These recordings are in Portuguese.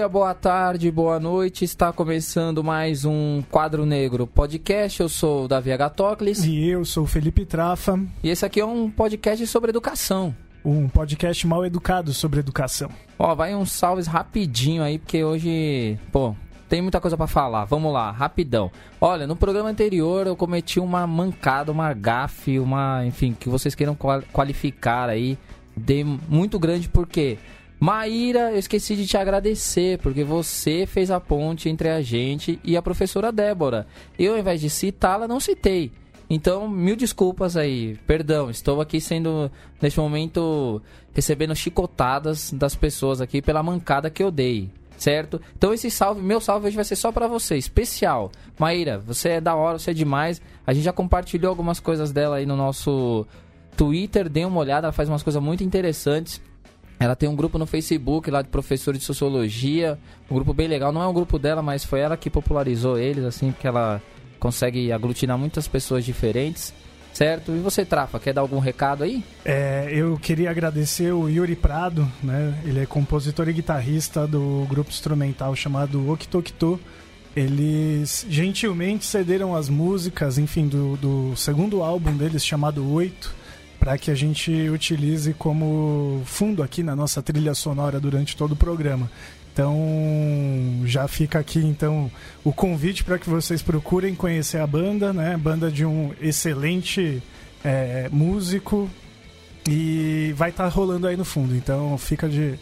dia, boa tarde, boa noite. Está começando mais um Quadro Negro podcast. Eu sou o Davi Agatocles. E eu sou o Felipe Trafa. E esse aqui é um podcast sobre educação. Um podcast mal educado sobre educação. Ó, vai uns salves rapidinho aí, porque hoje, pô, tem muita coisa para falar. Vamos lá, rapidão. Olha, no programa anterior eu cometi uma mancada, uma gafe, uma, enfim, que vocês queiram qualificar aí, de muito grande porque Maíra, eu esqueci de te agradecer, porque você fez a ponte entre a gente e a professora Débora. Eu, ao invés de citá-la, não citei. Então, mil desculpas aí. Perdão, estou aqui sendo, neste momento, recebendo chicotadas das pessoas aqui pela mancada que eu dei. Certo? Então esse salve, meu salve hoje vai ser só para você, especial. Maíra, você é da hora, você é demais. A gente já compartilhou algumas coisas dela aí no nosso Twitter, dê uma olhada, ela faz umas coisas muito interessantes. Ela tem um grupo no Facebook lá de professores de sociologia, um grupo bem legal. Não é um grupo dela, mas foi ela que popularizou eles, assim, porque ela consegue aglutinar muitas pessoas diferentes. Certo? E você, Trafa, quer dar algum recado aí? É, eu queria agradecer o Yuri Prado, né? Ele é compositor e guitarrista do grupo instrumental chamado Okitokito. Eles gentilmente cederam as músicas, enfim, do, do segundo álbum deles chamado Oito para que a gente utilize como fundo aqui na nossa trilha sonora durante todo o programa. Então, já fica aqui então o convite para que vocês procurem conhecer a banda, né? Banda de um excelente é, músico e vai estar tá rolando aí no fundo. Então, fica de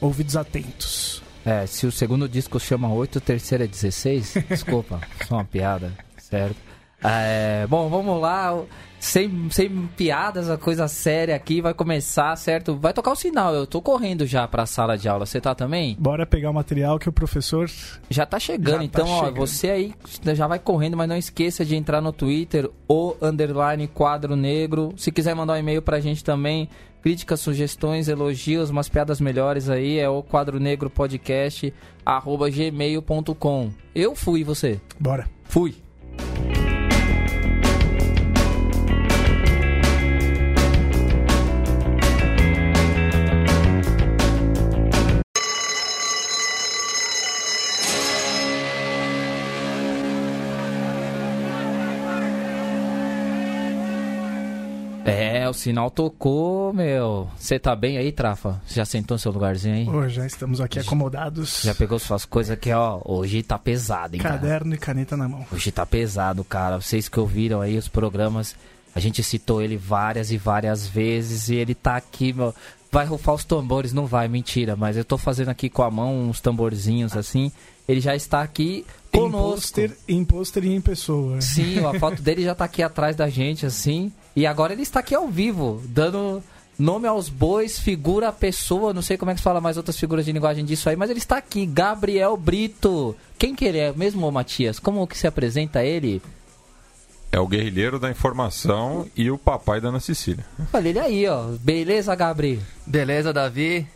ouvidos atentos. É, se o segundo disco chama 8, o terceiro é 16, desculpa, só uma piada, certo? É, bom, vamos lá sem, sem piadas, a coisa séria aqui vai começar, certo? Vai tocar o sinal, eu tô correndo já pra sala de aula, você tá também? Bora pegar o material que o professor... Já tá chegando, já tá então, tá ó, chegando. você aí já vai correndo, mas não esqueça de entrar no Twitter, o underline quadro negro. Se quiser mandar um e-mail pra gente também, críticas, sugestões, elogios, umas piadas melhores aí, é o quadro negro podcast, arroba gmail.com. Eu fui, você? Bora. Fui. É, o sinal tocou, meu. Você tá bem aí, Trafa? Já sentou no seu lugarzinho aí? Oh, já estamos aqui acomodados. Já pegou suas coisas aqui, ó. Hoje tá pesado, hein, Caderno cara? e caneta na mão. Hoje tá pesado, cara. Vocês que ouviram aí os programas, a gente citou ele várias e várias vezes e ele tá aqui, meu. Vai rufar os tambores? Não vai, mentira. Mas eu tô fazendo aqui com a mão uns tamborzinhos assim. Ele já está aqui conosco. Em pôster e em pessoa. Sim, a foto dele já tá aqui atrás da gente, assim. E agora ele está aqui ao vivo, dando nome aos bois, figura pessoa, não sei como é que se fala mais outras figuras de linguagem disso aí, mas ele está aqui, Gabriel Brito. Quem que ele é mesmo, Matias? Como que se apresenta ele? É o guerrilheiro da informação e o papai da Ana Cecília. Olha ele aí, ó. Beleza, Gabriel? Beleza, Davi.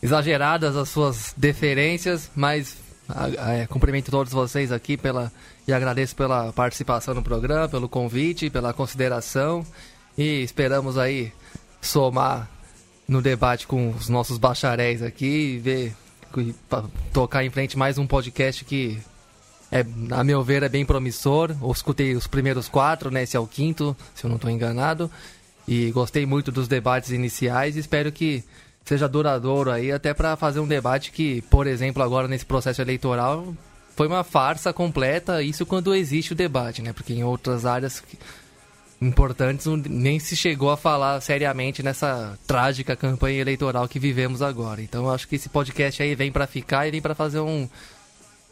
Exageradas as suas deferências, mas é, cumprimento todos vocês aqui pela e agradeço pela participação no programa, pelo convite, pela consideração e esperamos aí somar no debate com os nossos bacharéis aqui e ver tocar em frente mais um podcast que é, a meu ver é bem promissor. Eu escutei os primeiros quatro, né? Esse é o quinto, se eu não estou enganado. E gostei muito dos debates iniciais. Espero que seja duradouro aí, até para fazer um debate que, por exemplo, agora nesse processo eleitoral, foi uma farsa completa, isso quando existe o debate, né? Porque em outras áreas importantes nem se chegou a falar seriamente nessa trágica campanha eleitoral que vivemos agora. Então acho que esse podcast aí vem para ficar e vem para fazer um,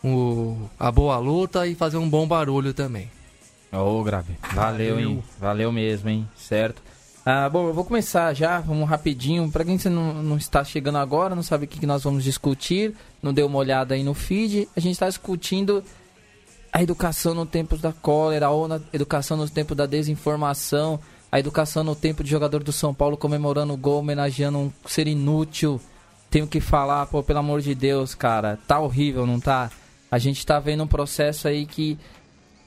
um, a boa luta e fazer um bom barulho também. Ô, oh, Grave, valeu, valeu, hein? Valeu mesmo, hein? Certo. Ah, bom, eu vou começar já, vamos rapidinho. Para quem não, não, está chegando agora, não sabe o que, que nós vamos discutir, não deu uma olhada aí no feed, a gente está discutindo a educação no tempo da cólera, ou na educação no tempo da desinformação, a educação no tempo de jogador do São Paulo comemorando o gol, homenageando um ser inútil. Tenho que falar, pô, pelo amor de Deus, cara, tá horrível, não tá? A gente tá vendo um processo aí que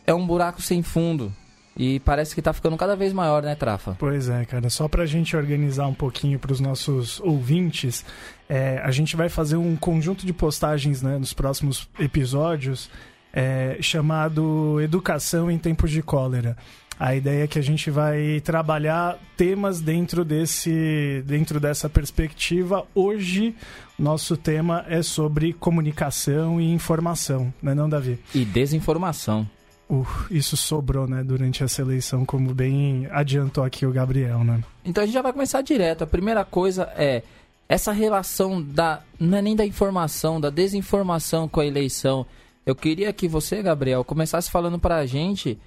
é um buraco sem fundo E parece que tá ficando cada vez maior, né, Trafa? Pois é, cara. Só pra gente organizar um pouquinho pros nossos ouvintes, é, a gente vai fazer um conjunto de postagens né, nos próximos episódios é, chamado Educação em Tempos de Cólera. A ideia é que a gente vai trabalhar temas dentro desse dentro dessa perspectiva. Hoje, nosso tema é sobre comunicação e informação, não é não, Davi? E desinformação. Uh, isso sobrou, né, durante essa eleição, como bem adiantou aqui o Gabriel, né? Então a gente já vai começar direto. A primeira coisa é essa relação da não é nem da informação, da desinformação com a eleição. Eu queria que você, Gabriel, começasse falando pra gente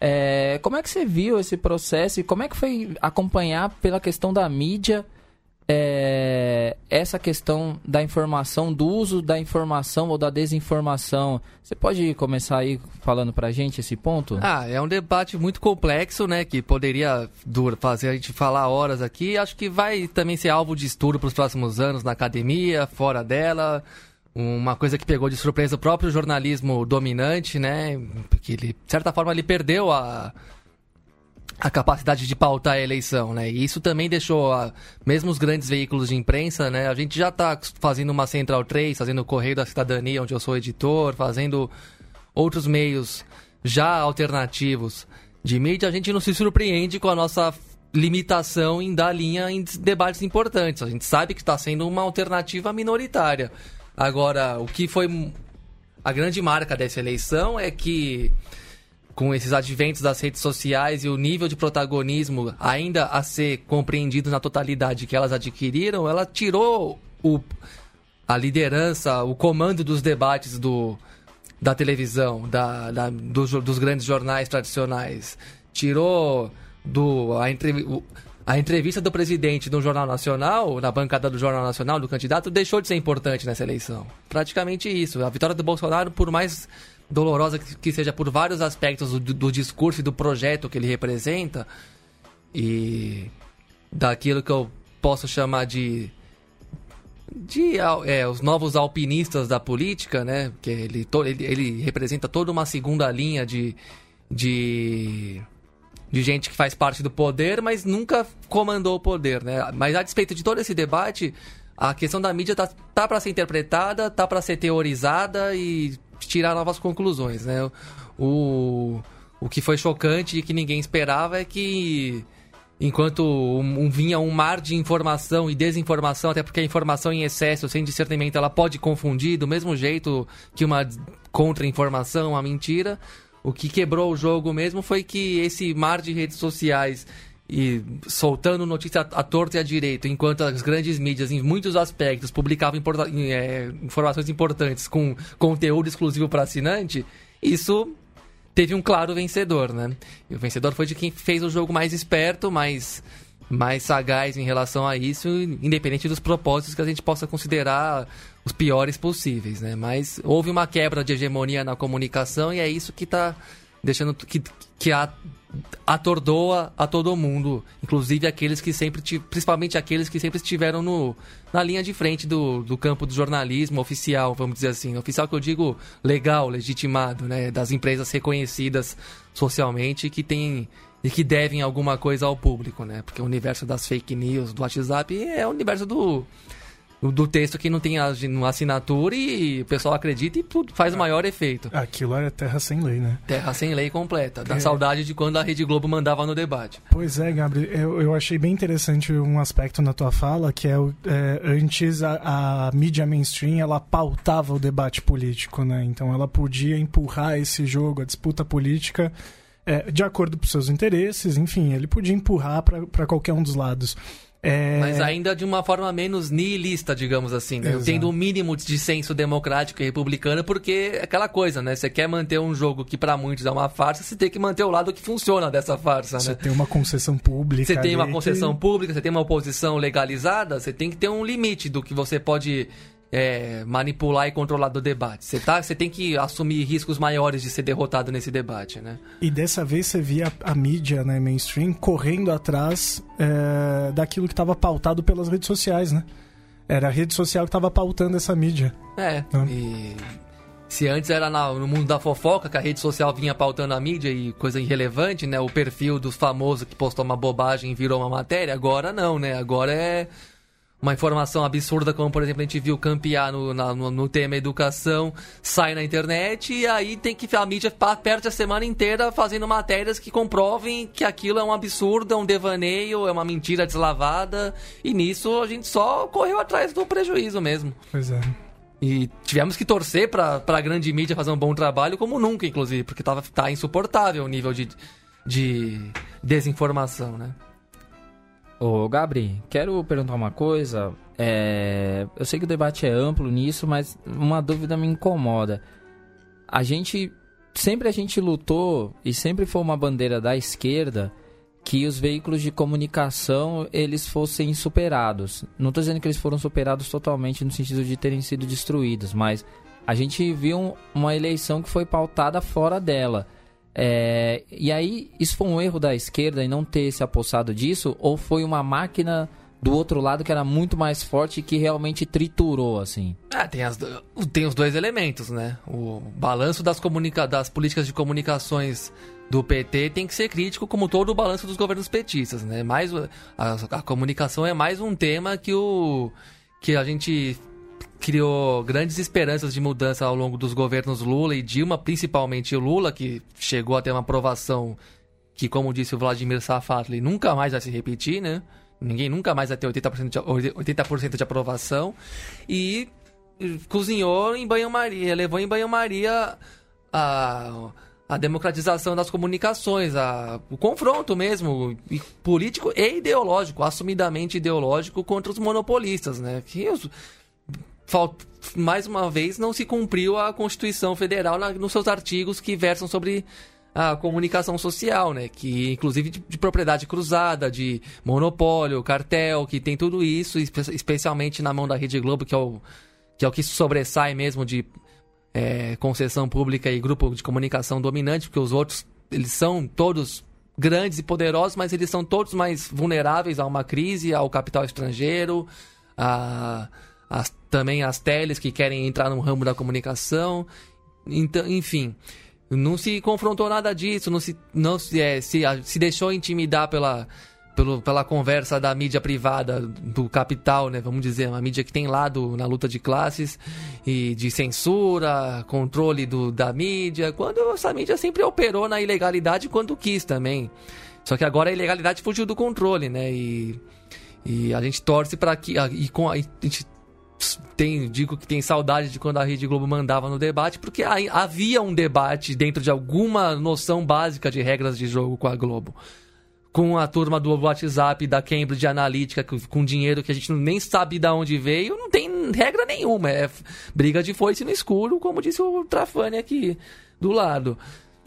é, como é que você viu esse processo e como é que foi acompanhar pela questão da mídia é, essa questão da informação, do uso da informação ou da desinformação. Você pode começar aí falando pra gente esse ponto? Ah, é um debate muito complexo, né? Que poderia fazer a gente falar horas aqui. Acho que vai também ser alvo de estudo para os próximos anos na academia, fora dela. Uma coisa que pegou de surpresa o próprio jornalismo dominante, né? Porque ele, de certa forma, ele perdeu a a capacidade de pautar a eleição, né? E isso também deixou, a, mesmo os grandes veículos de imprensa, né? A gente já está fazendo uma Central 3, fazendo o Correio da Cidadania, onde eu sou editor, fazendo outros meios já alternativos de mídia, a gente não se surpreende com a nossa limitação em dar linha em debates importantes. A gente sabe que está sendo uma alternativa minoritária. Agora, o que foi a grande marca dessa eleição é que com esses adventos das redes sociais e o nível de protagonismo ainda a ser compreendido na totalidade que elas adquiriram, ela tirou o, a liderança, o comando dos debates do, da televisão, da, da dos, dos, grandes jornais tradicionais. Tirou do, a, a entrevista do presidente no Jornal Nacional, na bancada do Jornal Nacional, do candidato, deixou de ser importante nessa eleição. Praticamente isso. A vitória do Bolsonaro, por mais dolorosa que seja por vários aspectos do, do discurso e do projeto que ele representa e daquilo que eu posso chamar de de é, os novos alpinistas da política, né? Que ele, ele, ele representa toda uma segunda linha de, de de gente que faz parte do poder, mas nunca comandou o poder, né? Mas a despeito de todo esse debate, a questão da mídia tá, tá para ser interpretada, tá para ser teorizada e tirar novas conclusões, né? O, o que foi chocante e que ninguém esperava é que enquanto um, um, vinha um mar de informação e desinformação, até porque a informação em excesso, sem discernimento, ela pode confundir do mesmo jeito que uma contra-informação, uma mentira. O que quebrou o jogo mesmo foi que esse mar de redes sociais e soltando notícia à torta e à direita, enquanto as grandes mídias, em muitos aspectos, publicavam é, informações importantes com conteúdo exclusivo para assinante, isso teve um claro vencedor, né? E o vencedor foi de quem fez o jogo mais esperto, mais, mais sagaz em relação a isso, independente dos propósitos que a gente possa considerar os piores possíveis, né? Mas houve uma quebra de hegemonia na comunicação e é isso que está deixando que, que a atordoa a todo mundo, inclusive aqueles que sempre, principalmente aqueles que sempre estiveram no, na linha de frente do, do campo do jornalismo oficial, vamos dizer assim, oficial que eu digo legal, legitimado, né, das empresas reconhecidas socialmente que tem e que devem alguma coisa ao público, né, porque o universo das fake news, do WhatsApp é o universo do do texto que não tem assinatura e o pessoal acredita e faz o ah. maior efeito. Aquilo é terra sem lei, né? Terra sem lei completa. Da é. saudade de quando a Rede Globo mandava no debate. Pois é, Gabriel. Eu, eu achei bem interessante um aspecto na tua fala, que é, é antes a, a, mídia mainstream, ela pautava o debate político, né? Então ela podia empurrar esse jogo, a disputa política, é, de acordo com seus interesses, enfim, ele podia empurrar para qualquer um dos lados. É... Mas ainda de uma forma menos nihilista, digamos assim, né? tendo o um mínimo de senso democrático e republicano, porque é aquela coisa, né? Você quer manter um jogo que para muitos é uma farsa, você tem que manter o lado que funciona dessa farsa, Você né? tem uma concessão pública. Você tem uma concessão que... pública, você tem uma oposição legalizada, você tem que ter um limite do que você pode é, manipular e controlar do debate. Você tá, você tem que assumir riscos maiores de ser derrotado nesse debate, né? E dessa vez você via a, mídia, né, mainstream, correndo atrás é, daquilo que estava pautado pelas redes sociais, né? Era a rede social que estava pautando essa mídia. É. Né? E Se antes era na, no mundo da fofoca, que a rede social vinha pautando a mídia e coisa irrelevante, né? O perfil do famoso que postou uma bobagem e virou uma matéria, agora não, né? Agora é uma informação absurda, como por exemplo a gente viu campear no, na, no, no, tema educação, sai na internet e aí tem que a mídia perde a semana inteira fazendo matérias que comprovem que aquilo é um absurdo, é um devaneio, é uma mentira deslavada e nisso a gente só correu atrás do prejuízo mesmo. Pois é. E tivemos que torcer para a grande mídia fazer um bom trabalho, como nunca, inclusive, porque tava, tá insuportável o nível de, de desinformação, né? Ô, Gabri, quero perguntar uma coisa. É... Eu sei que o debate é amplo nisso, mas uma dúvida me incomoda. A gente. Sempre a gente lutou e sempre foi uma bandeira da esquerda que os veículos de comunicação eles fossem superados. Não estou dizendo que eles foram superados totalmente no sentido de terem sido destruídos, mas a gente viu uma eleição que foi pautada fora dela. É, e aí, isso foi um erro da esquerda em não ter se apossado disso? Ou foi uma máquina do outro lado que era muito mais forte e que realmente triturou, assim? Ah, tem, as, tem os dois elementos, né? O balanço das, comunica das políticas de comunicações do PT tem que ser crítico, como todo o balanço dos governos petistas, né? Mais, a, a comunicação é mais um tema que, o, que a gente criou grandes esperanças de mudança ao longo dos governos Lula e Dilma, principalmente Lula, que chegou a ter uma aprovação que, como disse o Vladimir Safatli, nunca mais vai se repetir, né? Ninguém nunca mais vai ter 80% de, 80 de aprovação. E cozinhou em banho-maria, levou em banho-maria a, a democratização das comunicações, a, o confronto mesmo, político e ideológico, assumidamente ideológico contra os monopolistas, né? Que os, mais uma vez, não se cumpriu a Constituição Federal na, nos seus artigos que versam sobre a comunicação social, né? Que inclusive de, de, propriedade cruzada, de monopólio, cartel, que tem tudo isso, especialmente na mão da Rede Globo, que é o que, é o que sobressai mesmo de é, concessão pública e grupo de comunicação dominante, porque os outros eles são todos grandes e poderosos, mas eles são todos mais vulneráveis a uma crise, ao capital estrangeiro, a as, também as teles que querem entrar no ramo da comunicação. Então, enfim, não se confrontou nada disso, não se, não se, é, se, se deixou intimidar pela, pelo, pela conversa da mídia privada, do capital, né? Vamos dizer, uma mídia que tem lado na luta de classes e de censura, controle do, da mídia, quando essa mídia sempre operou na ilegalidade quando quis também. Só que agora a ilegalidade fugiu do controle, né? E, e a gente torce para que. E com, a gente tem, digo que tem saudade de quando a Rede Globo mandava no debate, porque havia um debate dentro de alguma noção básica de regras de jogo com a Globo. Com a turma do WhatsApp, da Cambridge Analytica, com dinheiro que a gente nem sabe de onde veio, não tem regra nenhuma. É briga de foice no escuro, como disse o Trafani aqui do lado.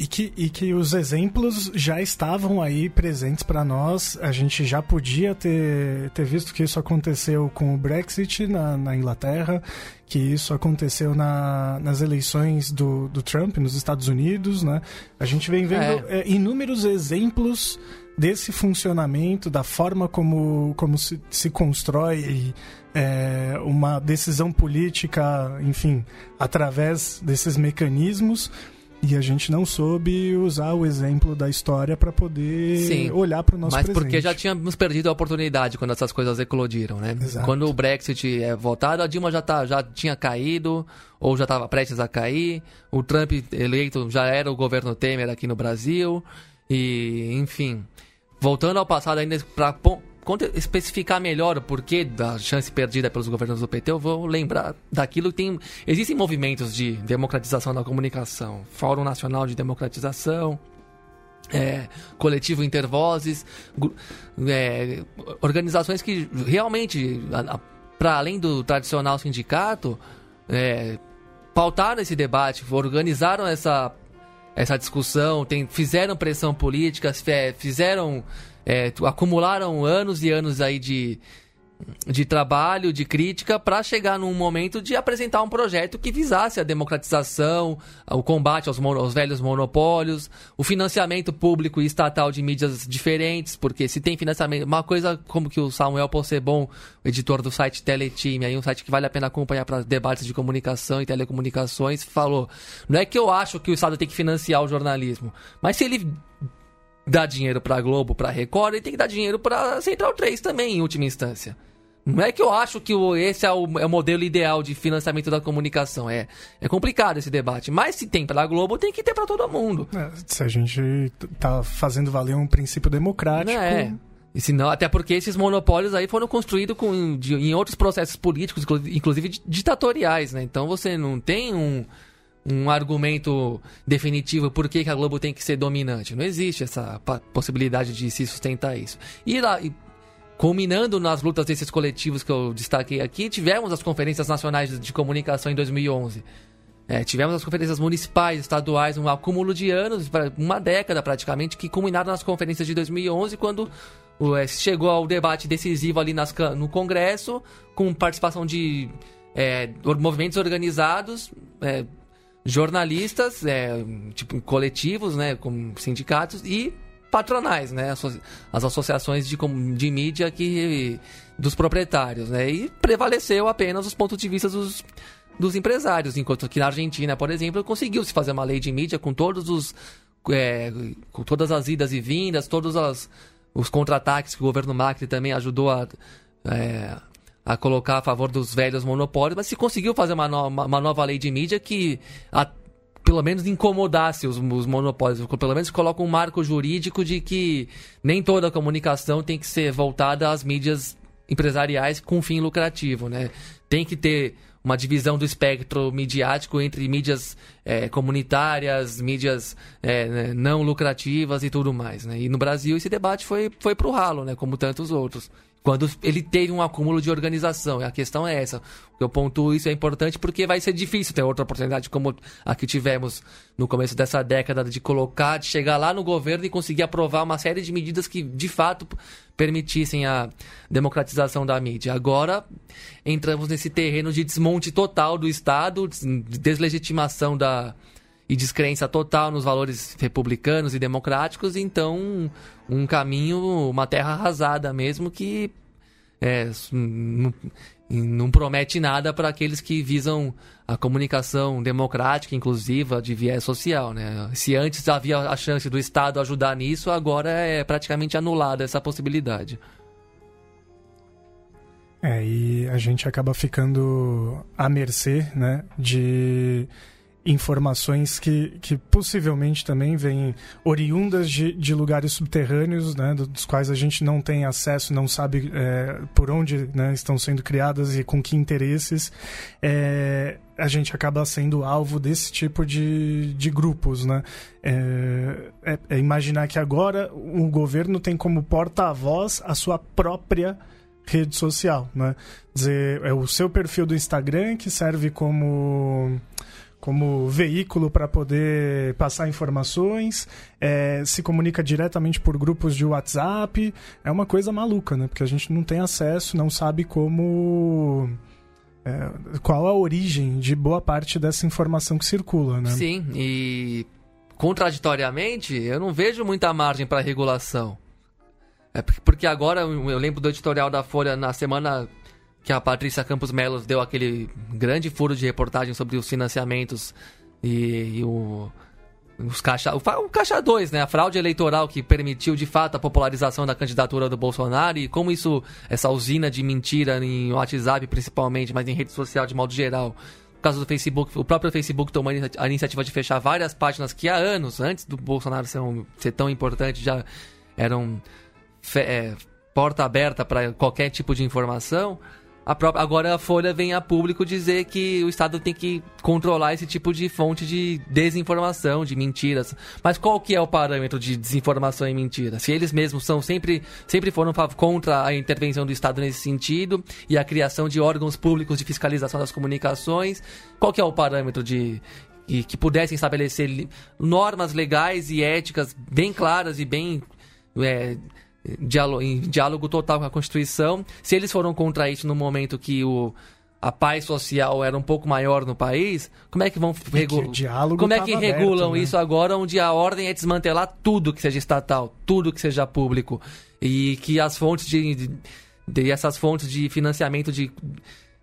E que, e que os exemplos já estavam aí presentes para nós. A gente já podia ter, ter visto que isso aconteceu com o Brexit na, na Inglaterra, que isso aconteceu na, nas eleições do, do Trump nos Estados Unidos. Né? A gente vem vendo é. É, inúmeros exemplos desse funcionamento, da forma como, como se, se constrói é, uma decisão política, enfim, através desses mecanismos. E a gente não soube usar o exemplo da história para poder Sim, olhar para o nosso mas presente. porque já tínhamos perdido a oportunidade quando essas coisas eclodiram, né? Exato. Quando o Brexit é votado, a Dilma já, tá, já tinha caído ou já estava prestes a cair. O Trump eleito já era o governo Temer aqui no Brasil. E, enfim, voltando ao passado ainda para especificar melhor o porquê da chance perdida pelos governos do PT, eu vou lembrar daquilo que tem. Existem movimentos de democratização da comunicação, Fórum Nacional de Democratização, é, Coletivo Intervozes, é, organizações que realmente, para além do tradicional sindicato, é, pautaram esse debate, organizaram essa, essa discussão, tem, fizeram pressão política, fizeram é, acumularam anos e anos aí de, de trabalho, de crítica, para chegar num momento de apresentar um projeto que visasse a democratização, o combate aos, aos, velhos monopólios, o financiamento público e estatal de mídias diferentes, porque se tem financiamento, uma coisa como que o Samuel Possebon, editor do site Teletime, aí um site que vale a pena acompanhar para debates de comunicação e telecomunicações, falou: não é que eu acho que o Estado tem que financiar o jornalismo, mas se ele dá dinheiro para Globo, para Record, ele tem que dar dinheiro para Central 3 também, em última instância. Não é que eu acho que esse é o, é o modelo ideal de financiamento da comunicação. É, é complicado esse debate. Mas se tem para a Globo, tem que ter para todo mundo. É, se a gente tá fazendo valer um princípio democrático. É. E senão, até porque esses monopólios aí foram construídos com, de, em outros processos políticos, inclusive ditatoriais, né? Então você não tem um, um argumento definitivo por que, que a Globo tem que ser dominante. Não existe essa possibilidade de se sustentar isso. E lá, e culminando nas lutas desses coletivos que eu destaquei aqui, tivemos as conferências nacionais de comunicação em 2011. É, tivemos as conferências municipais, estaduais, um acúmulo de anos, uma década praticamente, que culminaram nas conferências de 2011, quando é, chegou ao debate decisivo ali nas, no Congresso, com participação de é, movimentos organizados, é, jornalistas, é, tipo coletivos, né, como sindicatos e patronais, né? As associações de, de mídia que, dos proprietários, né? E prevaleceu apenas os pontos de vista dos, dos empresários, enquanto que na Argentina, por exemplo, conseguiu se fazer uma lei de mídia com todos os é, com todas as idas e vindas, todos as, os contra-ataques que o governo Macri também ajudou a, é, a colocar a favor dos velhos monopólios, mas se conseguiu fazer uma, no, uma, uma nova lei de mídia que a, pelo menos incomodasse os, os monopólios, pelo menos coloca um marco jurídico de que nem toda a comunicação tem que ser voltada às mídias empresariais com fim lucrativo, né? Tem que ter uma divisão do espectro midiático entre mídias é, comunitárias, mídias é, né, não lucrativas e tudo mais, né? E no Brasil esse debate foi, foi pro ralo, né? Como tantos outros quando ele teve um acúmulo de organização. A questão é essa. Eu pontuo isso é importante porque vai ser difícil ter outra oportunidade como a que tivemos no começo dessa década de colocar, de chegar lá no governo e conseguir aprovar uma série de medidas que de fato permitissem a democratização da mídia. Agora entramos nesse terreno de desmonte total do Estado, de deslegitimação da e descrença total nos valores republicanos e democráticos, então um caminho, uma terra arrasada mesmo que é, não, promete nada para aqueles que visam a comunicação democrática, inclusiva, de viés social. Né? Se antes havia a chance do Estado ajudar nisso, agora é praticamente anulada essa possibilidade. É, e a gente acaba ficando à mercê né, de informações que, que possivelmente também vêm oriundas de, de lugares subterrâneos, né, dos quais a gente não tem acesso, não sabe é, por onde né, estão sendo criadas e com que interesses. É, a gente acaba sendo alvo desse tipo de, de grupos, né? É, é, é imaginar que agora o governo tem como porta-voz a sua própria rede social, né? Dizer, é o seu perfil do Instagram que serve como como veículo para poder passar informações, é, se comunica diretamente por grupos de WhatsApp. É uma coisa maluca, né? Porque a gente não tem acesso, não sabe como. É, qual a origem de boa parte dessa informação que circula, né? Sim, e contraditoriamente, eu não vejo muita margem para regulação. É porque agora eu lembro do editorial da Folha na semana que a Patrícia Campos Melo deu aquele grande furo de reportagem sobre os financiamentos e, e o os caixa, o caixa 2, né, a fraude eleitoral que permitiu de fato a popularização da candidatura do Bolsonaro e como isso essa usina de mentira em WhatsApp principalmente, mas em rede social de modo geral. No caso do Facebook, o próprio Facebook tomou a iniciativa de fechar várias páginas que há anos, antes do Bolsonaro ser, um, ser tão importante, já eram fe, é, porta aberta para qualquer tipo de informação. Própria, agora a Folha vem a público dizer que o Estado tem que controlar esse tipo de fonte de desinformação, de mentiras. Mas qual que é o parâmetro de desinformação e mentira? Se eles mesmos são sempre, sempre foram contra a intervenção do Estado nesse sentido e a criação de órgãos públicos de fiscalização das comunicações, qual que é o parâmetro de que, que pudessem estabelecer normas legais e éticas bem claras e bem é, diálogo, em diálogo total com a Constituição. Se eles foram contra isso no momento que o, a paz social era um pouco maior no país, como é que vão regular? Como é que regulam aberto, né? isso agora, onde a ordem é desmantelar tudo que seja estatal, tudo que seja público e que as fontes de, de, de essas fontes de financiamento de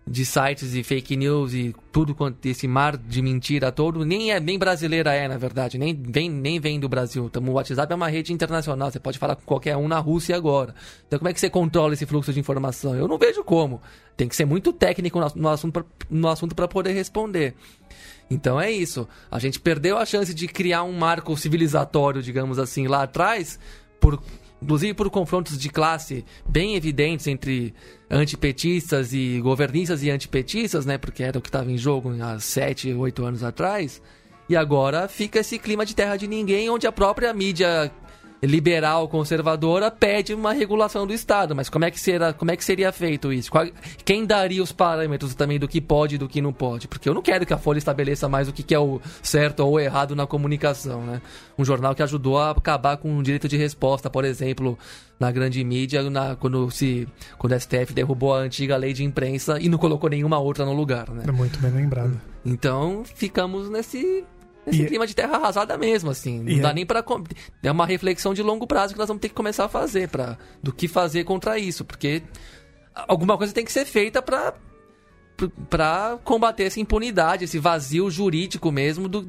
de sites e fake news e tudo quanto esse mar de mentira todo, nem é nem brasileira é, na verdade, nem vem, nem vem do Brasil. Então, o WhatsApp é uma rede internacional, você pode falar com qualquer um na Rússia agora. Então, como é que você controla esse fluxo de informação? Eu não vejo como. Tem que ser muito técnico no, assunto no assunto para poder responder. Então é isso. A gente perdeu a chance de criar um marco civilizatório, digamos assim, lá atrás, por inclusive por confrontos de classe bem evidentes entre antipetistas e governistas e antipetistas, né? Porque era o que estava em jogo há sete, oito anos atrás. E agora fica esse clima de terra de ninguém, onde a própria mídia liberal conservadora pede uma regulação do Estado. Mas como é que, será, como é que seria feito isso? Qual, quem daria os parâmetros também do que pode e do que não pode? Porque eu não quero que a Folha estabeleça mais o que, que é o certo ou o errado na comunicação. Né? Um jornal que ajudou a acabar com o direito de resposta, por exemplo, na grande mídia, na, quando, se, quando o STF derrubou a antiga lei de imprensa e não colocou nenhuma outra no lugar. Né? É muito bem lembrado. Então ficamos nesse nesse e... clima de terra arrasada mesmo, assim. Não e dá é... nem para É uma reflexão de longo prazo que nós vamos ter que começar a fazer para do que fazer contra isso, porque alguma coisa tem que ser feita para para combater essa impunidade, esse vazio jurídico mesmo do,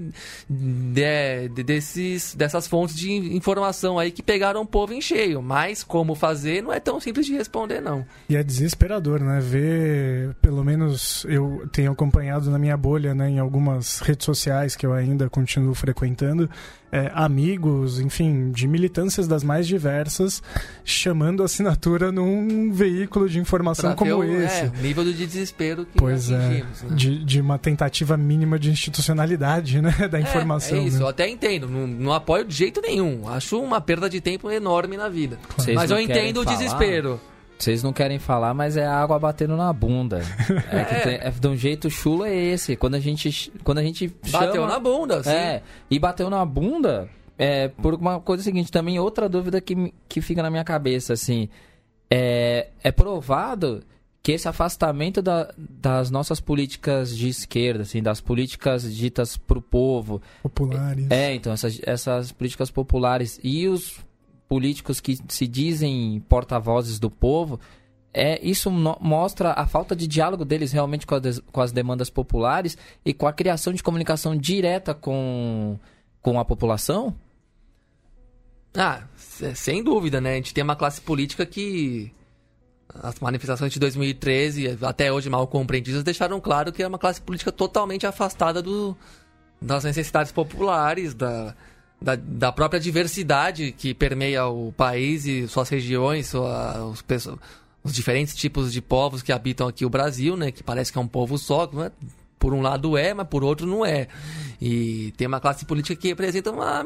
de, de, desses, dessas fontes de informação aí que pegaram o povo em cheio. Mas como fazer não é tão simples de responder, não. E é desesperador, né? Ver, pelo menos eu tenho acompanhado na minha bolha, né, em algumas redes sociais que eu ainda continuo frequentando, é, amigos, enfim, de militâncias das mais diversas, chamando assinatura num veículo de informação pra como o, esse. É, nível de desespero que pois é, né? de, de uma tentativa mínima de institucionalidade né, da é, informação. É, isso, né? eu até entendo, não, não, apoio de jeito nenhum. Acho uma perda de tempo enorme na vida. Claro. Mas eu entendo o desespero. Vocês não querem falar, mas é água batendo na bunda. É, que tem, é de um jeito chulo é esse. Quando a gente, quando a gente chama, bateu na bunda, sim. É, e bateu na bunda. É, por uma coisa seguinte, também outra dúvida que, que fica na minha cabeça, assim, é, é provado que esse afastamento da, das nossas políticas de esquerda, assim, das políticas ditas para o povo, populares, é, então essas, essas políticas populares e os políticos que se dizem porta-vozes do povo, é, isso no, mostra a falta de diálogo deles realmente com, a, com, as demandas populares e com a criação de comunicação direta com, com a população? Ah, sem dúvida, né? A gente tem uma classe política que as manifestações de 2013, até hoje mal compreendidas, deixaram claro que é uma classe política totalmente afastada do, das necessidades populares, da, da, da, própria diversidade que permeia o país e suas regiões, sua, os, os, diferentes tipos de povos que habitam aqui o Brasil, né? Que parece que é um povo só, né? por um lado é, mas por outro não é. E tem uma classe política que representa uma,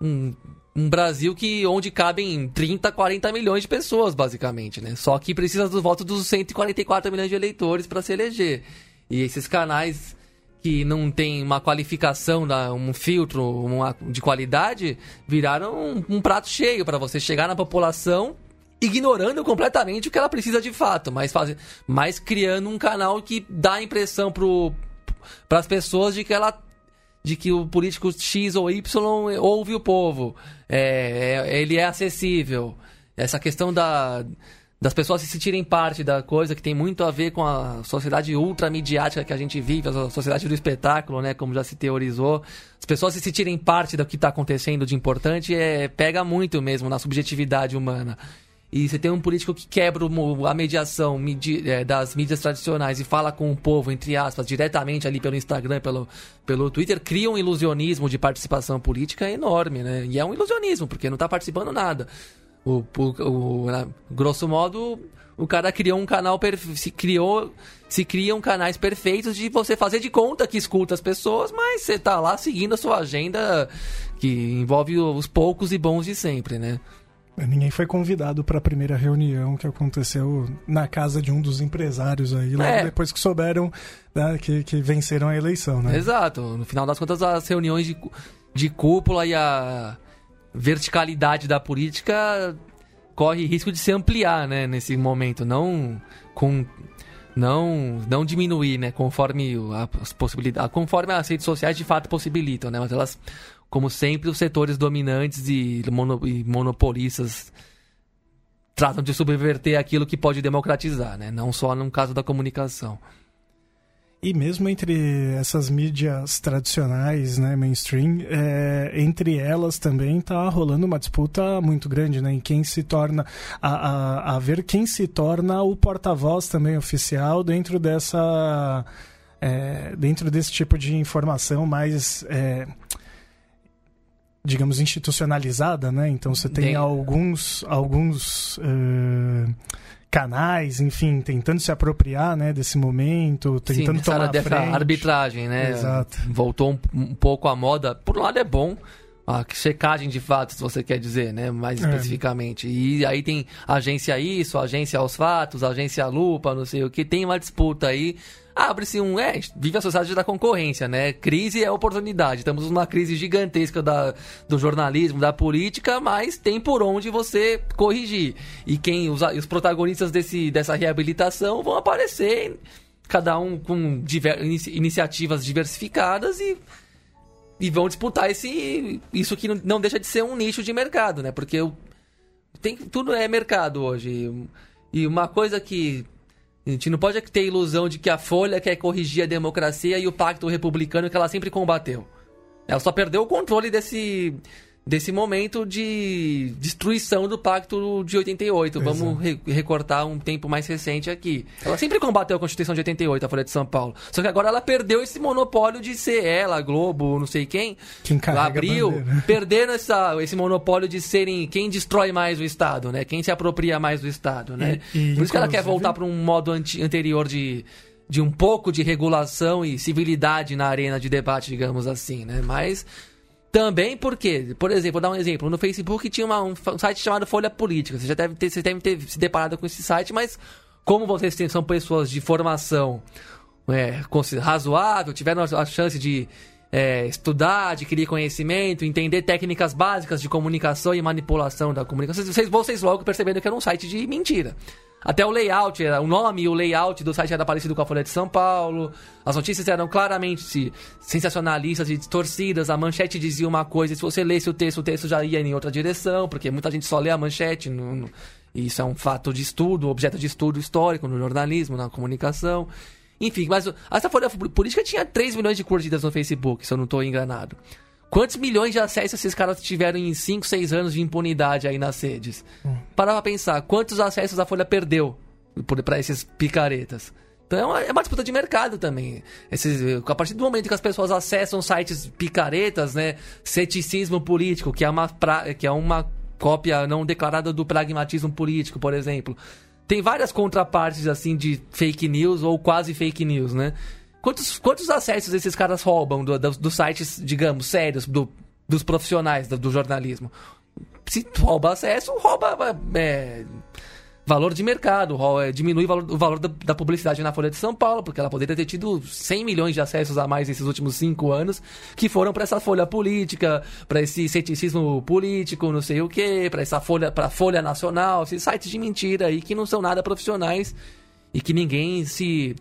um, um Brasil que onde cabem 30, 40 milhões de pessoas, basicamente, né? Só que precisa do voto dos 144 milhões de eleitores para se eleger. E esses canais que não tem uma qualificação, um filtro uma, de qualidade, viraram um, um prato cheio para você chegar na população ignorando completamente o que ela precisa de fato, mas, faz, mas criando um canal que dá a impressão para as pessoas de que ela de que o político X ou Y ouve o povo, é, é, ele é acessível. Essa questão da das pessoas se sentirem parte da coisa que tem muito a ver com a sociedade ultramediática que a gente vive, a sociedade do espetáculo, né, como já se teorizou. As pessoas se sentirem parte do que está acontecendo de importante é pega muito mesmo na subjetividade humana. E você tem um político que quebra a mediação medi é, das mídias tradicionais e fala com o povo, entre aspas, diretamente ali pelo Instagram, pelo, pelo Twitter, cria um ilusionismo de participação política enorme, né? E é um ilusionismo, porque não está participando nada. O, o, o, grosso modo, o cara criou um canal se criou se criam canais perfeitos de você fazer de conta que escuta as pessoas, mas você tá lá seguindo a sua agenda que envolve os poucos e bons de sempre, né? É, ninguém foi convidado para a primeira reunião que aconteceu na casa de um dos empresários aí, logo é. depois que souberam né, que, que venceram a eleição, né? Exato. No final das contas, as reuniões de, de cúpula e a verticalidade da política corre risco de se ampliar, né, nesse momento, não com não não diminuir, né, conforme as possibilidades, conforme as redes sociais de fato possibilitam, né, mas elas como sempre os setores dominantes e, mono, e monopolistas tratam de subverter aquilo que pode democratizar, né, não só no caso da comunicação. E mesmo entre essas mídias tradicionais, né, mainstream, é, entre elas também está rolando uma disputa muito grande, né, em quem se torna a, a, a ver quem se torna o porta-voz também oficial dentro dessa é, dentro desse tipo de informação mais é, digamos institucionalizada, né? Então você tem, tem... alguns alguns uh, canais, enfim, tentando se apropriar, né, desse momento, tentando Sim, tomar dessa frente. arbitragem, né? Exato. Voltou um, um, pouco à moda. Por um lado é bom, a checagem de fatos, você quer dizer, né, mais é. especificamente. É. E aí tem agência isso, agência aos fatos, agência lupa, não sei o que, tem uma disputa aí abre-se um. É, vive a sociedade da concorrência, né? Crise é oportunidade. Estamos numa crise gigantesca da, do jornalismo, da política, mas tem por onde você corrigir. E quem os, os protagonistas desse, dessa reabilitação vão aparecer, cada um com diver, iniciativas diversificadas e. E vão disputar esse, isso que não deixa de ser um nicho de mercado, né? Porque tem, tudo é mercado hoje. E uma coisa que a gente não pode ter ilusão de que a Folha quer corrigir a democracia e o pacto republicano que ela sempre combateu. Ela só perdeu o controle desse, desse momento de destruição do pacto de 88. Exato. Vamos re recortar um tempo mais recente aqui. Ela sempre combateu a Constituição de 88, a Folha de São Paulo. Só que agora ela perdeu esse monopólio de ser ela, a Globo, não sei quem. Quem abriu, perdendo essa, esse monopólio de serem quem destrói mais o Estado, né? Quem se apropria mais do Estado, né? E, e, Por isso que ela quer voltar para um modo anterior de de um pouco de regulação e civilidade na arena de debate, digamos assim, né? Mas também porque, por exemplo, vou dar um exemplo. No Facebook tinha uma, um, site chamado Folha Política. Você já deve ter, você deve ter se deparado com esse site, mas como vocês são pessoas de formação é, razoável, tiveram a chance de é, estudar, adquirir conhecimento, entender técnicas básicas de comunicação e manipulação da comunicação, vocês, vocês logo perceberam que era um site de mentira. Até o layout, o nome e o layout do site era parecido com a Folha de São Paulo. As notícias eram claramente sensacionalistas e distorcidas. A manchete dizia uma coisa, e se você lesse o texto, o texto já ia em outra direção, porque muita gente só lê a manchete. No, no, isso é um fato de estudo, objeto de estudo histórico no jornalismo, na comunicação. Enfim, mas essa Folha Política tinha 3 milhões de curtidas no Facebook, se eu não estou enganado. Quantos milhões de acessos esses caras tiveram em 5, 6 anos de impunidade aí nas redes? Hum. Para pra pensar, quantos acessos a Folha perdeu para esses picaretas? Então é uma, é uma, disputa de mercado também. Esses, a partir do momento que as pessoas acessam sites picaretas, né? Ceticismo político, que é uma, pra, que é uma cópia não declarada do pragmatismo político, por exemplo. Tem várias contrapartes assim de fake news ou quase fake news, né? Quantos, quantos acessos esses caras roubam dos do, do sites, digamos, sérios, do, dos profissionais do, do, jornalismo? Se rouba acesso, rouba é, valor de mercado, rouba, diminui o valor, da, da, publicidade na Folha de São Paulo, porque ela poderia ter tido 100 milhões de acessos a mais nesses últimos cinco anos, que foram para essa folha política, para esse ceticismo político, não sei o que, para essa folha, para Folha Nacional, esses sites de mentira aí que não são nada profissionais e que ninguém se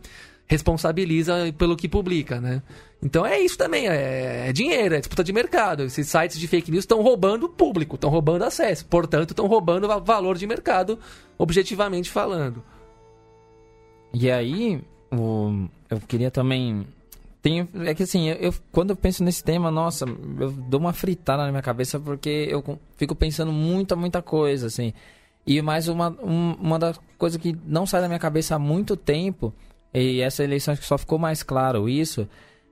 responsabiliza pelo que publica, né? Então é isso também, é, é dinheiro, é disputa de mercado. Esses sites de fake news estão roubando o público, estão roubando acesso, portanto estão roubando valor de mercado, objetivamente falando. E aí, o, eu queria também tem, é que assim, eu, quando eu penso nesse tema, nossa, eu dou uma fritada na minha cabeça porque eu fico pensando muita, muita coisa, assim. E mais uma, um, uma das coisas que não sai da minha cabeça há muito tempo e essa eleição acho que só ficou mais claro isso,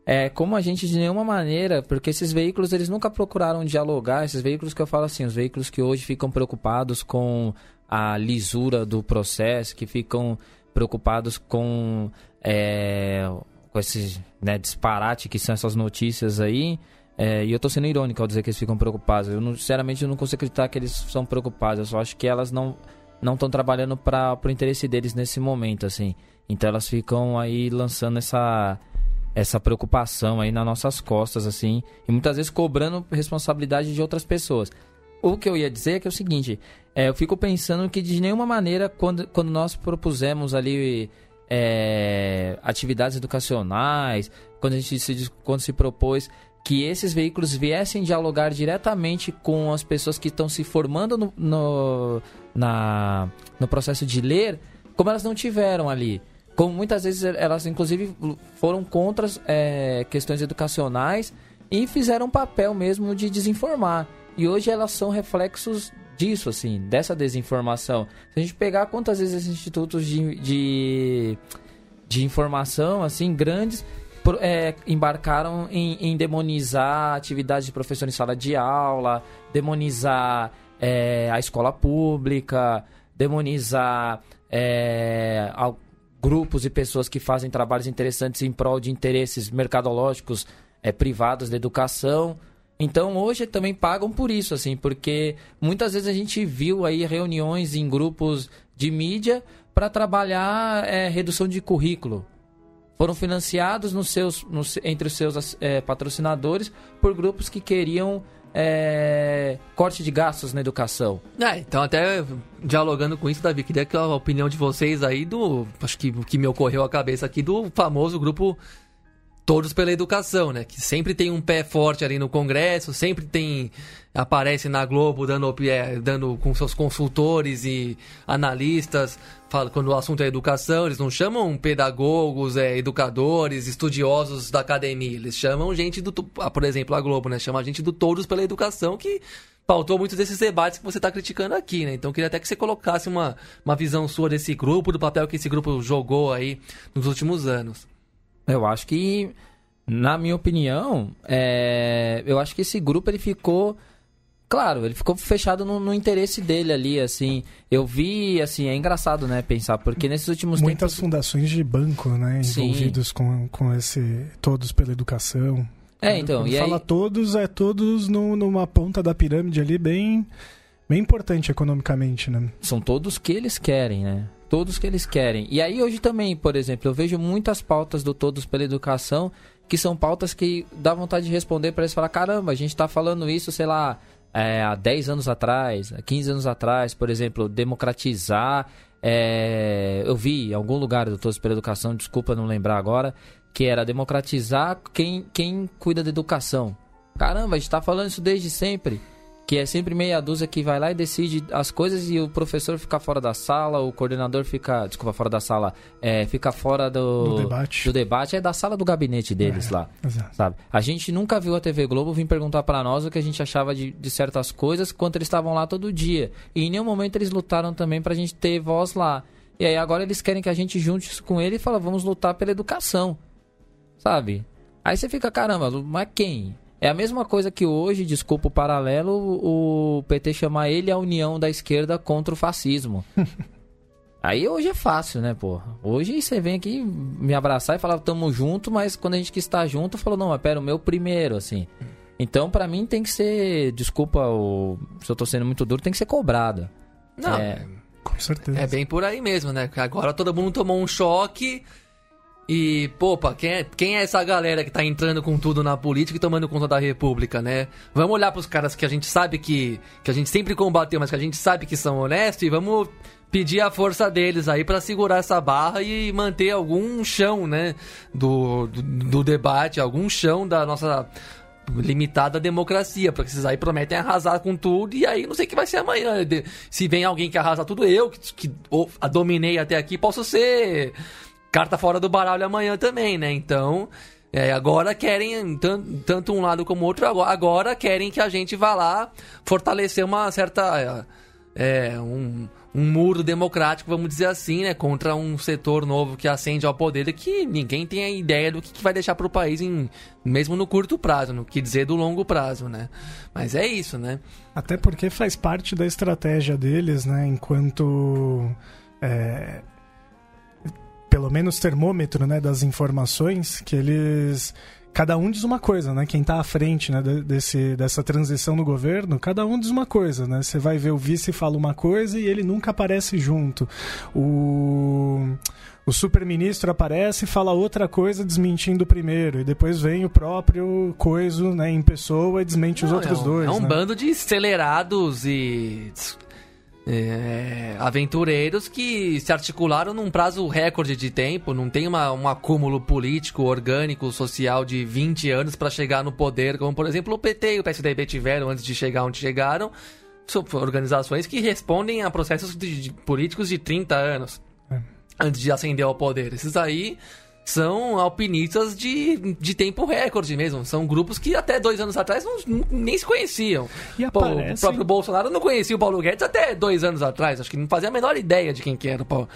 é como a gente de nenhuma maneira, porque esses veículos eles nunca procuraram dialogar, esses veículos que eu falo assim, os veículos que hoje ficam preocupados com a lisura do processo, que ficam preocupados com, é, com esse né, disparate que são essas notícias aí, é, e eu estou sendo irônico ao dizer que eles ficam preocupados. Eu, não, sinceramente, eu não consigo acreditar que eles são preocupados. Eu só acho que elas não não estão trabalhando para o interesse deles nesse momento, assim. Então elas ficam aí lançando essa essa preocupação aí nas nossas costas, assim, e muitas vezes cobrando responsabilidade de outras pessoas. o que eu ia dizer é que é o seguinte, é, eu fico pensando que de nenhuma maneira, quando, quando nós propusemos ali é, atividades educacionais, quando a gente se, quando se propôs que esses veículos viessem dialogar diretamente com as pessoas que estão se formando no, no, na, no processo de ler, como elas não tiveram ali. Como muitas vezes elas, inclusive, foram contra é, questões educacionais e fizeram um papel mesmo de desinformar. E hoje elas são reflexos disso, assim, dessa desinformação. Se a gente pegar quantas vezes esses institutos de, de, de informação, assim, grandes, é, embarcaram em, em, demonizar a atividade de professor em sala de aula, demonizar é, a escola pública, demonizar é, grupos e pessoas que fazem trabalhos interessantes em prol de interesses mercadológicos é, privados da educação. Então hoje também pagam por isso, assim, porque muitas vezes a gente viu aí reuniões em grupos de mídia para trabalhar é, redução de currículo. Foram financiados nos seus, nos, entre os seus é, patrocinadores por grupos que queriam é, corte de gastos na educação. É, então até dialogando com isso, Davi, queria que a opinião de vocês aí do, acho que o que me ocorreu à cabeça aqui do famoso grupo Todos pela Educação, né? Que sempre tem um pé forte ali no Congresso, sempre tem aparece na Globo dando, é, dando com seus consultores e analistas, fala, quando o assunto é educação, eles não chamam pedagogos, é, educadores, estudiosos da academia, eles chamam gente do, ah, por exemplo, a Globo, né? Chama gente do Todos pela Educação, que pautou muitos desses debates que você está criticando aqui, né? Então queria até que você colocasse uma, uma visão sua desse grupo, do papel que esse grupo jogou aí nos últimos anos. Eu acho que, na minha opinião, é... eu acho que esse grupo ele ficou Claro, ele ficou fechado no, no, interesse dele ali, assim. Eu vi, assim, é engraçado, né, pensar, porque nesses últimos Muitas tempos... fundações de banco, né, envolvidos com, com esse Todos pela Educação. É, então, Quando e fala aí... todos, é todos no, numa ponta da pirâmide ali, bem, bem importante economicamente, né? São todos que eles querem, né? Todos que eles querem. E aí hoje também, por exemplo, eu vejo muitas pautas do Todos pela Educação que são pautas que dá vontade de responder para eles falar, caramba, a gente está falando isso, sei lá, é, há 10 anos atrás, há 15 anos atrás, por exemplo, democratizar. É, eu vi em algum lugar do Todos pela Educação, desculpa não lembrar agora, que era democratizar quem, quem cuida da educação. Caramba, a gente está falando isso desde sempre que é sempre meia dúzia que vai lá e decide as coisas e o professor fica fora da sala, o coordenador fica, desculpa, fora da sala, é, fica fora do, do, debate. do debate, é da sala do gabinete deles é, lá, exato. sabe? A gente nunca viu a TV Globo vir perguntar para nós o que a gente achava de, de certas coisas quando eles estavam lá todo dia. E em nenhum momento eles lutaram também pra gente ter voz lá. E aí agora eles querem que a gente junte com ele e fala, vamos lutar pela educação, sabe? Aí você fica, caramba, mas quem? É a mesma coisa que hoje, desculpa o paralelo, o PT chamar ele a união da esquerda contra o fascismo. Aí hoje é fácil, né, pô? Hoje você vem aqui me abraçar e falar, tamo junto, mas quando a gente que está junto, falou, não, mas pera, o meu primeiro, assim. Então, para mim, tem que ser, desculpa o, se eu tô sendo muito duro, tem que ser cobrada. Não, é, com certeza. É bem por aí mesmo, né? Agora todo mundo tomou um choque e, popa, quem é, quem é essa galera que tá entrando com tudo na política e tomando conta da república, né? Vamos olhar pros caras que a gente sabe que. que a gente sempre combateu, mas que a gente sabe que são honestos e vamos pedir a força deles aí para segurar essa barra e manter algum chão, né? Do, do, do debate, algum chão da nossa limitada democracia, porque esses aí prometem arrasar com tudo e aí não sei o que vai ser amanhã. Se vem alguém que arrasa tudo, eu que, que dominei até aqui, posso ser carta fora do baralho amanhã também, né? Então, é, agora querem, tanto um lado como o outro, agora, querem que a gente vá lá fortalecer uma certa. É, um, um muro democrático, vamos dizer assim, né? Contra um setor novo que ascende ao poder que ninguém tem a ideia do que, que vai deixar para o país, em, mesmo no curto prazo, no que dizer do longo prazo, né? Mas é isso, né? Até porque faz parte da estratégia deles, né? Enquanto. É pelo menos termômetro né, das informações, que eles cada um diz uma coisa, né? Quem está à frente né, desse, dessa transição no governo, cada um diz uma coisa, né? Você vai ver o vice fala uma coisa e ele nunca aparece junto. O o super-ministro aparece e fala outra coisa desmentindo o primeiro, e depois vem o próprio coiso né, em pessoa e desmente Não, os outros é um, dois. É um né? bando de acelerados e é, aventureiros que se articularam num prazo recorde de tempo, não tem uma, um acúmulo político, orgânico, social de 20 anos para chegar no poder, como por exemplo o PT e o PSDB tiveram antes de chegar onde chegaram. São organizações que respondem a processos de, de políticos de 30 anos antes de ascender ao poder. Esses aí são alpinistas de, de tempo recorde mesmo. São grupos que até dois anos atrás não, nem se conheciam. E aparecem... O próprio Bolsonaro não conhecia o Paulo Guedes até dois anos atrás. Acho que não fazia a menor ideia de quem que era o Paulo.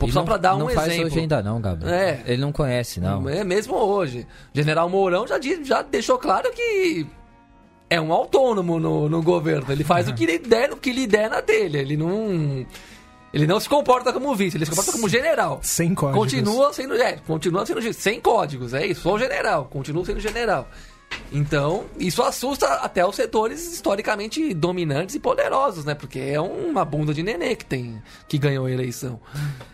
Ele só para dar um exemplo. Não faz hoje ainda não, Gabriel. É. Ele não conhece, não. É mesmo hoje. General Mourão já, já deixou claro que é um autônomo no, no governo. Ele faz o que lhe der, o que lhe der na dele. Ele não ele não se comporta como vice, ele se comporta como general. Sem códigos. Continua sendo, é, continua sendo sem códigos, é isso, sou general, continua sendo general. Então, isso assusta até os setores historicamente dominantes e poderosos, né? Porque é uma bunda de nenê que tem que ganhou a eleição.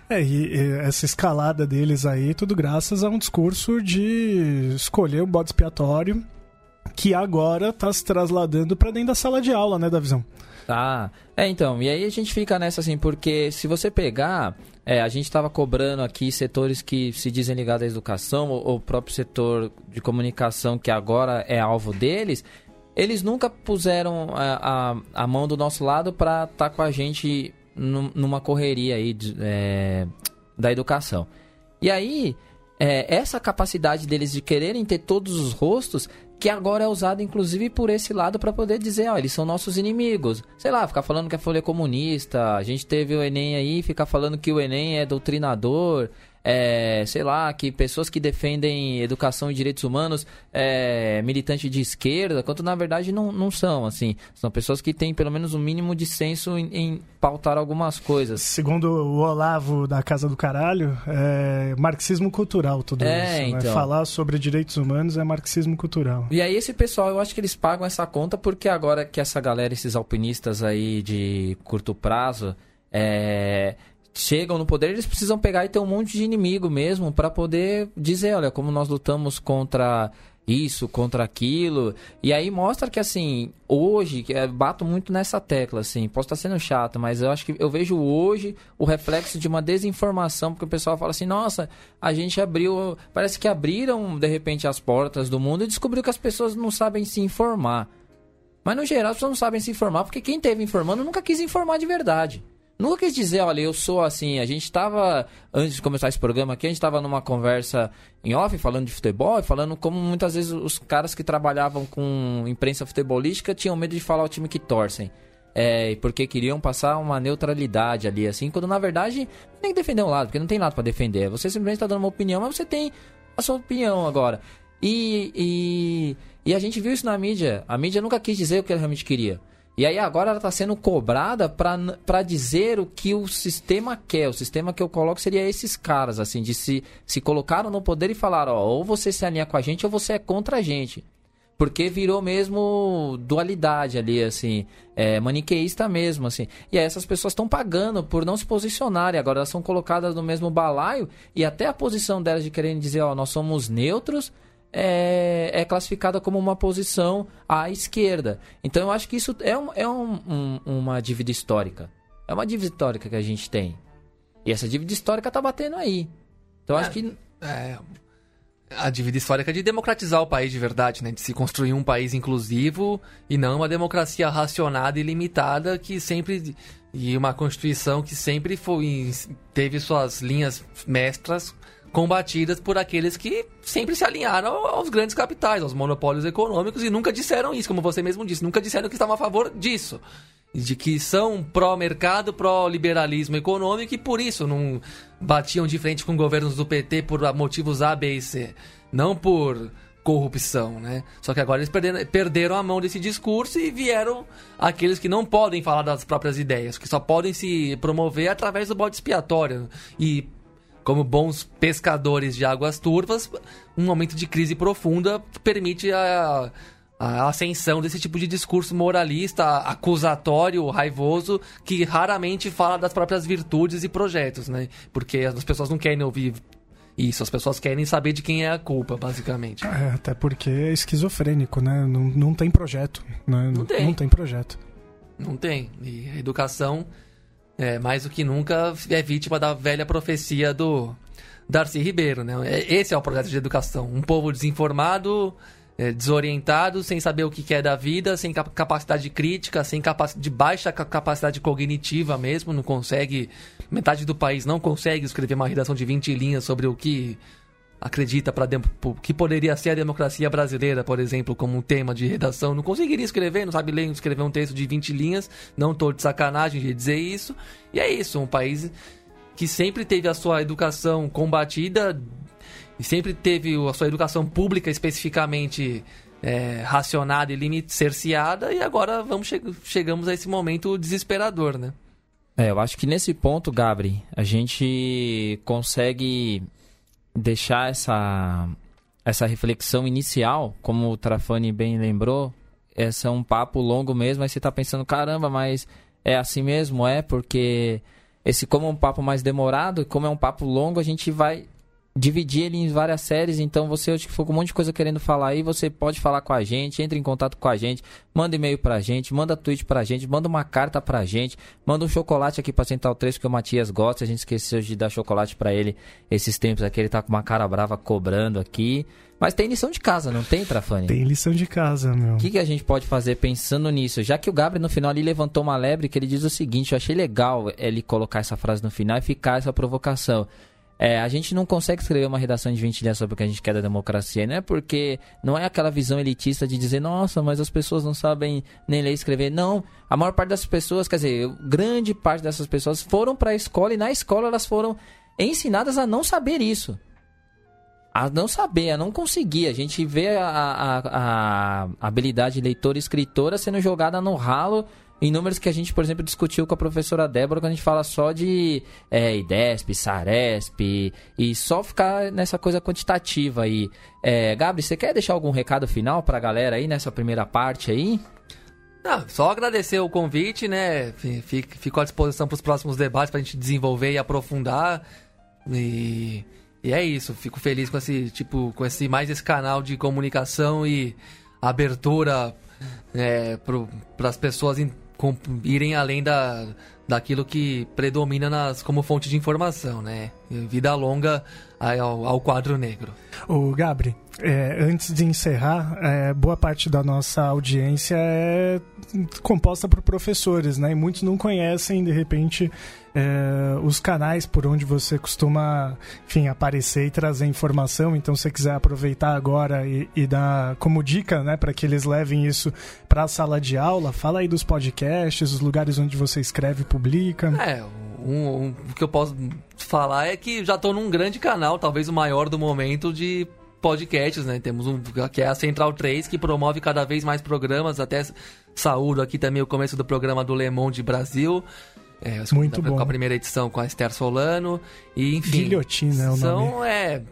É, e, e essa escalada deles aí, tudo graças a um discurso de escolher o bode expiatório que agora está se trasladando para dentro da sala de aula, né, da visão. Tá. É, então, e aí a gente fica nessa assim, porque se você pegar, é, a gente estava cobrando aqui setores que se dizem ligados à educação, ou o próprio setor de comunicação que agora é alvo deles, eles nunca puseram a, a, a mão do nosso lado para estar tá com a gente numa correria aí de, é, da educação. E aí, é, essa capacidade deles de quererem ter todos os rostos que agora é usado inclusive por esse lado para poder dizer, ó, eles são nossos inimigos. Sei lá, ficar falando que a Folha é comunista, a gente teve o Enem aí, ficar falando que o Enem é doutrinador, é, sei lá, que pessoas que defendem educação e direitos humanos é militante de esquerda, quanto na verdade não, não são, assim. São pessoas que têm pelo menos um mínimo de senso em, em pautar algumas coisas. Segundo o Olavo da Casa do Caralho, é marxismo cultural tudo é, isso. Né? Então. Falar sobre direitos humanos é marxismo cultural. E aí esse pessoal, eu acho que eles pagam essa conta porque agora que essa galera, esses alpinistas aí de curto prazo, é, chegam no poder, eles precisam pegar e ter um monte de inimigo mesmo para poder dizer, olha, como nós lutamos contra isso, contra aquilo. E aí mostra que assim, hoje, que bato muito nessa tecla assim, posso estar sendo chato, mas eu acho que eu vejo hoje o reflexo de uma desinformação, porque o pessoal fala assim: "Nossa, a gente abriu, parece que abriram de repente as portas do mundo e descobriu que as pessoas não sabem se informar". Mas no geral as pessoas não sabem se informar porque quem teve informando nunca quis informar de verdade. Nunca quis dizer, olha, eu sou assim. A gente estava, antes de começar esse programa aqui, a gente estava numa conversa em off, falando de futebol, e falando como muitas vezes os caras que trabalhavam com imprensa futebolística tinham medo de falar o time que torcem. É, porque queriam passar uma neutralidade ali, assim, quando na verdade que defender um lado, porque não tem lado para defender. Você simplesmente está dando uma opinião, mas você tem a sua opinião agora. E, e, e a gente viu isso na mídia. A mídia nunca quis dizer o que ela realmente queria. E aí agora ela está sendo cobrada para dizer o que o sistema quer. O sistema que eu coloco seria esses caras, assim, de se, se colocaram no poder e falaram, ó, ou você se alinha com a gente ou você é contra a gente. Porque virou mesmo dualidade ali, assim, é, maniqueísta mesmo, assim. E aí essas pessoas estão pagando por não se posicionarem. Agora elas são colocadas no mesmo balaio e até a posição delas de querendo dizer, ó, nós somos neutros, é, é, classificada como uma posição à esquerda. Então eu acho que isso é, um, é um, um, uma dívida histórica. É uma dívida histórica que a gente tem. E essa dívida histórica tá batendo aí. Então eu acho é, que. É, a dívida histórica de democratizar o país de verdade, né? De se construir um país inclusivo e não uma democracia racionada e limitada que sempre. E uma constituição que sempre foi, teve suas linhas mestras combatidas por aqueles que sempre se alinharam aos grandes capitais, aos monopólios econômicos e nunca disseram isso, como você mesmo disse, nunca disseram que estavam a favor disso. De que são pró-mercado, pró-liberalismo econômico e por isso não batiam de frente com governos do PT por motivos A, B e C. Não por corrupção, né? Só que agora eles perderam, perderam a mão desse discurso e vieram aqueles que não podem falar das próprias ideias, que só podem se promover através do bode expiatório. E como bons pescadores de águas turvas, um momento de crise profunda permite a, a ascensão desse tipo de discurso moralista, acusatório, raivoso, que raramente fala das próprias virtudes e projetos, né? Porque as pessoas não querem ouvir isso, as pessoas querem saber de quem é a culpa, basicamente. É, até porque é esquizofrênico, né? Não, não tem projeto. Né? Não tem. Não tem projeto. Não tem. E a educação, é, mais do que nunca, é vítima da velha profecia do Darcy Ribeiro, né? É, esse é o projeto de educação. Um povo desinformado, é, desorientado, sem saber o que quer da vida, sem capacidade crítica, sem capacidade de baixa capacidade cognitiva mesmo, não consegue. Metade do país não consegue escrever uma redação de 20 linhas sobre o que acredita para que poderia ser a democracia brasileira, por exemplo, como um tema de redação, não conseguiria escrever, não sabe ler, escrever um texto de 20 linhas, não estou de sacanagem de dizer isso. E é isso, um país que sempre teve a sua educação combatida e sempre teve a sua educação pública especificamente é, racionada e cerceada, e agora vamos che chegamos a esse momento desesperador, né? É, eu acho que nesse ponto, Gabri, a gente consegue deixar essa, essa reflexão inicial, como o Trafani bem lembrou, esse é um papo longo mesmo, aí você está pensando, caramba, mas é assim mesmo? É, porque esse como é um papo mais demorado, e como é um papo longo, a gente vai dividir ele em várias séries, então você acho que ficou com um monte de coisa querendo falar aí, você pode falar com a gente, entre em contato com a gente, manda e-mail pra gente, manda tweet pra gente, manda uma carta pra gente, manda um chocolate aqui pra Central 3 que o Matias gosta, a gente esqueceu de dar chocolate para ele esses tempos aqui, ele tá com uma cara brava cobrando aqui. Mas tem lição de casa, não tem, Trafani? Tem lição de casa, meu. O que, que a gente pode fazer pensando nisso? Já que o Gabriel no final ali levantou uma lebre que ele diz o seguinte, eu achei legal ele colocar essa frase no final e ficar essa provocação. É, a gente não consegue escrever uma redação de 20 linhas sobre o que a gente quer da democracia, não é porque não é aquela visão elitista de dizer, nossa, mas as pessoas não sabem nem ler e escrever. Não, a maior parte das pessoas, quer dizer, grande parte dessas pessoas foram para a escola e na escola elas foram ensinadas a não saber isso. A não saber, a não conseguir. A gente vê a, a, a habilidade leitora e escritora sendo jogada no ralo em números que a gente, por exemplo, discutiu com a professora Débora, quando a gente fala só de é, IDESP, SARESP, e só ficar nessa coisa quantitativa aí. É, você quer deixar algum recado final para a galera aí nessa primeira parte aí? Não, só agradecer o convite, né? Fico, à disposição para os próximos debates para a gente desenvolver e aprofundar. E, e é isso. Fico feliz com esse tipo, com esse mais esse canal de comunicação e abertura é, para as pessoas irem além da, daquilo que predomina nas, como fonte de informação, né? Vida longa ao, ao quadro negro. O Gabri, é, antes de encerrar, é, boa parte da nossa audiência é composta por professores, né? E muitos não conhecem, de repente, é, os canais por onde você costuma, enfim, aparecer e trazer informação. Então, se você quiser aproveitar agora e, e dar como dica, né, para que eles levem isso para a sala de aula, fala aí dos podcasts, os lugares onde você escreve e publica. É, um, um, o que eu posso falar é que já estou num grande canal, talvez o maior do momento de podcasts, né? Temos um que é a Central 3, que promove cada vez mais programas, até saúdo aqui também o começo do programa do Le Monde Brasil. É, Muito bom. Com a primeira edição com a Esther Solano. E, enfim. Guilhotina é o são, nome. É.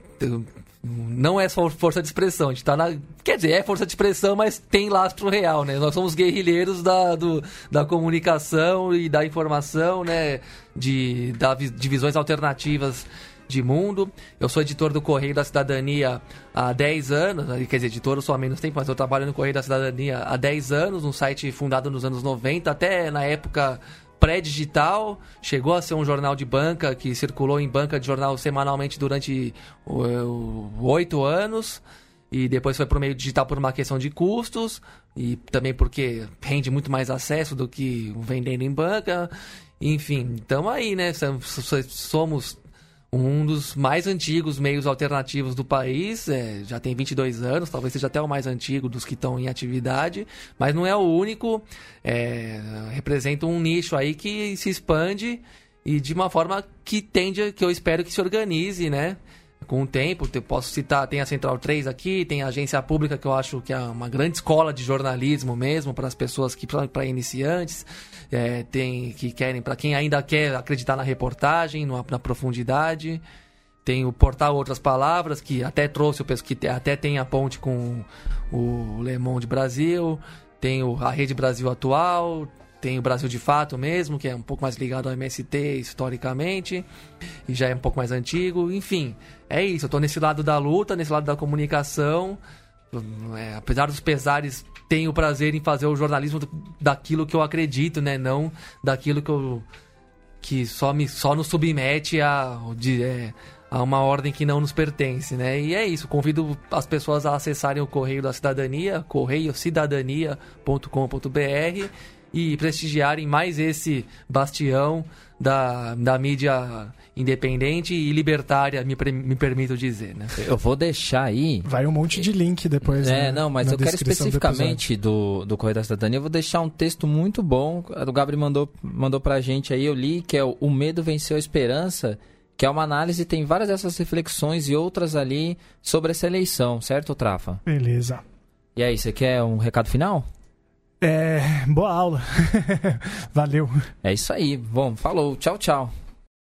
Não é só força de expressão, a gente tá na. Quer dizer, é força de expressão, mas tem lastro real, né? Nós somos guerrilheiros da, do, da comunicação e da informação, né? De, da, de visões alternativas de mundo. Eu sou editor do Correio da Cidadania há 10 anos, quer dizer, editor eu sou há menos tempo, mas eu trabalho no Correio da Cidadania há 10 anos, um site fundado nos anos 90, até na época pré-digital, chegou a ser um jornal de banca que circulou em banca de jornal semanalmente durante oito anos e depois foi para o meio digital por uma questão de custos e também porque rende muito mais acesso do que vendendo em banca. Enfim, então aí, né? Somos um dos mais antigos meios alternativos do país, é, já tem 22 anos, talvez seja até o mais antigo dos que estão em atividade, mas não é o único, é, representa um nicho aí que se expande e de uma forma que tende, que eu espero que se organize, né? Com o tempo. Eu posso citar, tem a Central 3 aqui, tem a agência pública que eu acho que é uma grande escola de jornalismo mesmo para as pessoas que para iniciantes, é, tem que querem para quem ainda quer acreditar na reportagem, na, na profundidade. tem o Portal Outras Palavras, que até trouxe o que até tem a ponte com o Le Monde Brasil, tem o, a Rede Brasil Atual, tem o Brasil de Fato mesmo, que é um pouco mais ligado ao MST historicamente, e já é um pouco mais antigo. Enfim, é isso. Eu tô nesse lado da luta, nesse lado da comunicação. É, apesar dos pesares, tenho o prazer em fazer o jornalismo daquilo que eu acredito, né? Não daquilo que eu que só me só nos submete a de, é, a uma ordem que não nos pertence, né? E é isso. Convido as pessoas a acessarem o Correio da Cidadania, correiocidadania.com.br e prestigiarem mais esse bastião da, da mídia independente e libertária, me, me permito dizer, né? Eu vou deixar aí... Vai um monte de link depois, É, né? não, mas eu quero especificamente do, do, do Correio da Cidadania, eu vou deixar um texto muito bom, o Gabriel mandou, mandou pra gente aí, eu li, que é o, o Medo Venceu a Esperança, que é uma análise, tem várias dessas reflexões e outras ali sobre essa eleição, certo, Trafa? Beleza. E aí, você quer um recado final? É, boa aula. Valeu. É isso aí. Bom, falou. Tchau, tchau.